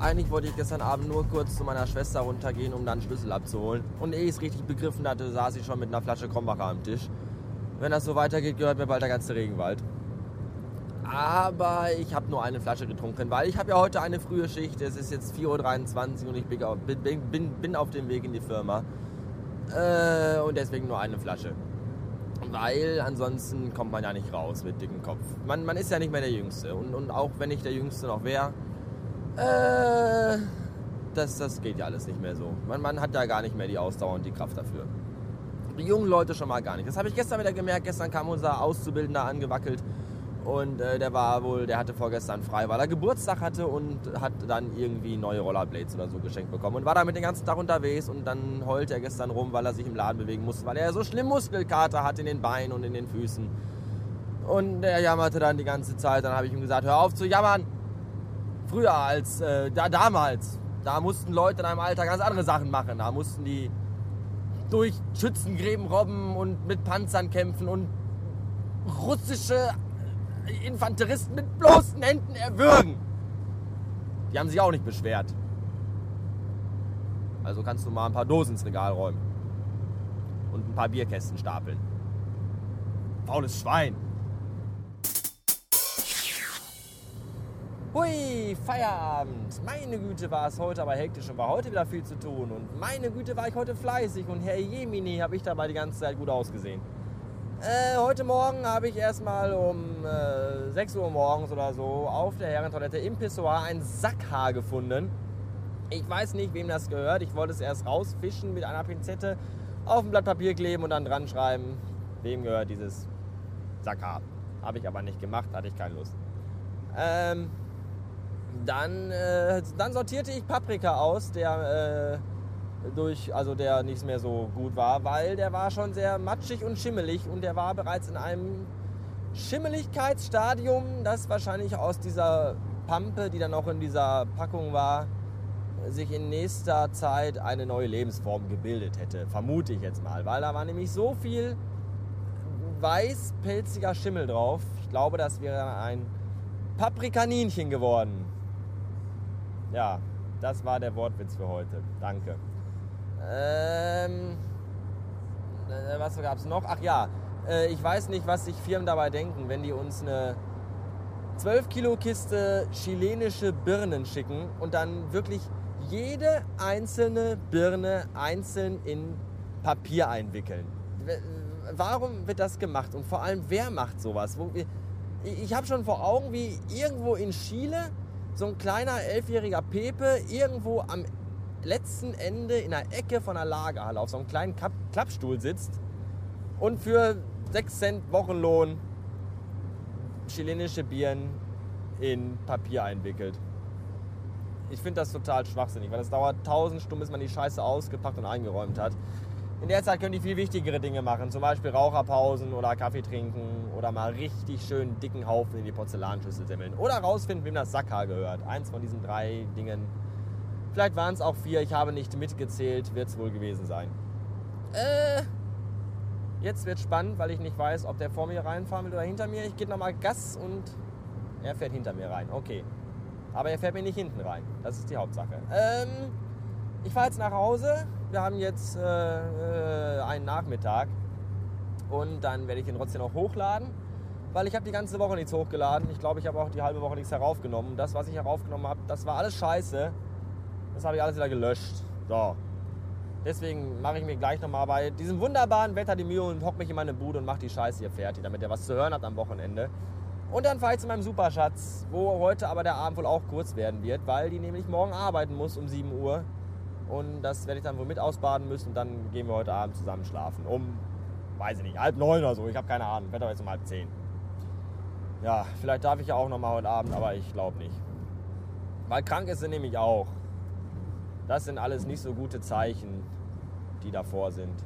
eigentlich wollte ich gestern Abend nur kurz zu meiner Schwester runtergehen, um dann Schlüssel abzuholen. Und ehe ich es richtig begriffen hatte, saß ich schon mit einer Flasche Krombacher am Tisch. Wenn das so weitergeht, gehört mir bald der ganze Regenwald. Aber ich habe nur eine Flasche getrunken, weil ich habe ja heute eine frühe Schicht. Es ist jetzt 4.23 Uhr und ich bin, bin, bin auf dem Weg in die Firma. Äh, und deswegen nur eine Flasche. Weil ansonsten kommt man ja nicht raus mit dickem Kopf. Man, man ist ja nicht mehr der Jüngste. Und, und auch wenn ich der Jüngste noch wäre, äh, das, das geht ja alles nicht mehr so. Man, man hat ja gar nicht mehr die Ausdauer und die Kraft dafür. Die jungen Leute schon mal gar nicht. Das habe ich gestern wieder gemerkt. Gestern kam unser Auszubildender angewackelt und äh, der war wohl, der hatte vorgestern frei, weil er Geburtstag hatte und hat dann irgendwie neue Rollerblades oder so geschenkt bekommen und war damit den ganzen Tag unterwegs und dann heult er gestern rum, weil er sich im Laden bewegen musste, weil er so schlimm Muskelkater hat in den Beinen und in den Füßen. Und er jammerte dann die ganze Zeit. Dann habe ich ihm gesagt, hör auf zu jammern. Früher als, äh, da damals, da mussten Leute in einem Alter ganz andere Sachen machen. Da mussten die durch Schützengräben robben und mit Panzern kämpfen und russische Infanteristen mit bloßen Händen erwürgen. Die haben sich auch nicht beschwert. Also kannst du mal ein paar Dosen ins Regal räumen. Und ein paar Bierkästen stapeln. Faules Schwein. Hui, Feierabend. Meine Güte war es heute aber hektisch und war heute wieder viel zu tun. Und meine Güte war ich heute fleißig und Herr Jemini habe ich dabei die ganze Zeit gut ausgesehen. Äh, heute Morgen habe ich erstmal um äh, 6 Uhr morgens oder so auf der Herrentoilette im Pissoir ein Sackhaar gefunden. Ich weiß nicht, wem das gehört. Ich wollte es erst rausfischen mit einer Pinzette, auf ein Blatt Papier kleben und dann dran schreiben, wem gehört dieses Sackhaar. Habe ich aber nicht gemacht, hatte ich keine Lust. Ähm, dann, äh, dann sortierte ich Paprika aus, der äh, durch, also der nicht mehr so gut war, weil der war schon sehr matschig und schimmelig und der war bereits in einem Schimmeligkeitsstadium, das wahrscheinlich aus dieser Pampe, die dann auch in dieser Packung war, sich in nächster Zeit eine neue Lebensform gebildet hätte. Vermute ich jetzt mal, weil da war nämlich so viel weiß-pelziger Schimmel drauf. Ich glaube, das wäre ein Paprikaninchen geworden. Ja, das war der Wortwitz für heute. Danke. Ähm, äh, was gab es noch? Ach ja, äh, ich weiß nicht, was sich Firmen dabei denken, wenn die uns eine 12 Kilo Kiste chilenische Birnen schicken und dann wirklich jede einzelne Birne einzeln in Papier einwickeln. Warum wird das gemacht und vor allem wer macht sowas? Ich habe schon vor Augen, wie irgendwo in Chile so ein kleiner elfjähriger Pepe irgendwo am letzten Ende in der Ecke von der Lagerhalle auf so einem kleinen Klappstuhl sitzt und für 6 Cent Wochenlohn chilenische Bieren in Papier einwickelt. Ich finde das total schwachsinnig, weil es dauert 1000 Stunden, bis man die Scheiße ausgepackt und eingeräumt hat. In der Zeit können die viel wichtigere Dinge machen, zum Beispiel Raucherpausen oder Kaffee trinken oder mal richtig schön dicken Haufen in die Porzellanschüssel semmeln oder rausfinden, wem das Sackhaar gehört. Eins von diesen drei Dingen Vielleicht waren es auch vier, ich habe nicht mitgezählt, wird es wohl gewesen sein. Äh, jetzt wird spannend, weil ich nicht weiß, ob der vor mir reinfahren will oder hinter mir. Ich gebe nochmal Gas und er fährt hinter mir rein. Okay. Aber er fährt mir nicht hinten rein. Das ist die Hauptsache. Ähm, ich fahre jetzt nach Hause. Wir haben jetzt äh, äh, einen Nachmittag. Und dann werde ich den trotzdem noch hochladen. Weil ich habe die ganze Woche nichts hochgeladen. Ich glaube, ich habe auch die halbe Woche nichts heraufgenommen. Das, was ich heraufgenommen habe, das war alles scheiße. Das habe ich alles wieder gelöscht. So. Deswegen mache ich mir gleich nochmal bei diesem wunderbaren Wetter die Mühe und hocke mich in meine Bude und mache die Scheiße hier fertig, damit ihr was zu hören habt am Wochenende. Und dann fahre ich zu meinem Superschatz, wo heute aber der Abend wohl auch kurz werden wird, weil die nämlich morgen arbeiten muss um 7 Uhr. Und das werde ich dann wohl mit ausbaden müssen und dann gehen wir heute Abend zusammen schlafen. Um, weiß ich nicht, halb neun oder so, ich habe keine Ahnung. Wetter jetzt um halb zehn. Ja, vielleicht darf ich ja auch nochmal heute Abend, aber ich glaube nicht. Weil krank ist sie nämlich auch. Das sind alles nicht so gute Zeichen, die davor sind.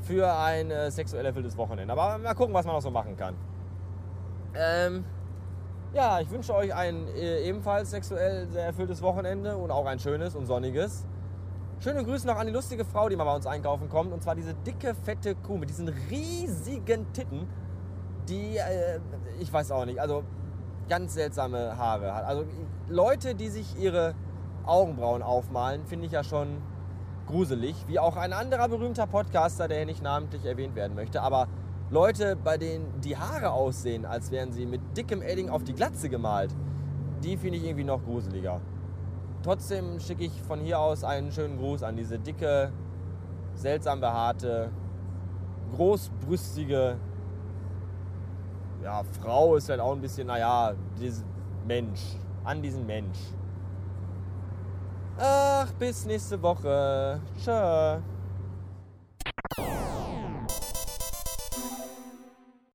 Für ein äh, sexuell erfülltes Wochenende. Aber mal gucken, was man noch so machen kann. Ähm, ja, ich wünsche euch ein äh, ebenfalls sexuell sehr erfülltes Wochenende und auch ein schönes und sonniges. Schöne Grüße noch an die lustige Frau, die mal bei uns einkaufen kommt. Und zwar diese dicke, fette Kuh mit diesen riesigen Titten, die, äh, ich weiß auch nicht, also ganz seltsame Haare hat. Also Leute, die sich ihre Augenbrauen aufmalen, finde ich ja schon gruselig. Wie auch ein anderer berühmter Podcaster, der hier nicht namentlich erwähnt werden möchte. Aber Leute, bei denen die Haare aussehen, als wären sie mit dickem Edding auf die Glatze gemalt, die finde ich irgendwie noch gruseliger. Trotzdem schicke ich von hier aus einen schönen Gruß an diese dicke, seltsam behaarte, großbrüstige ja, Frau ist halt auch ein bisschen, naja, dieses Mensch. An diesen Mensch. Ach, bis nächste Woche. Tschö.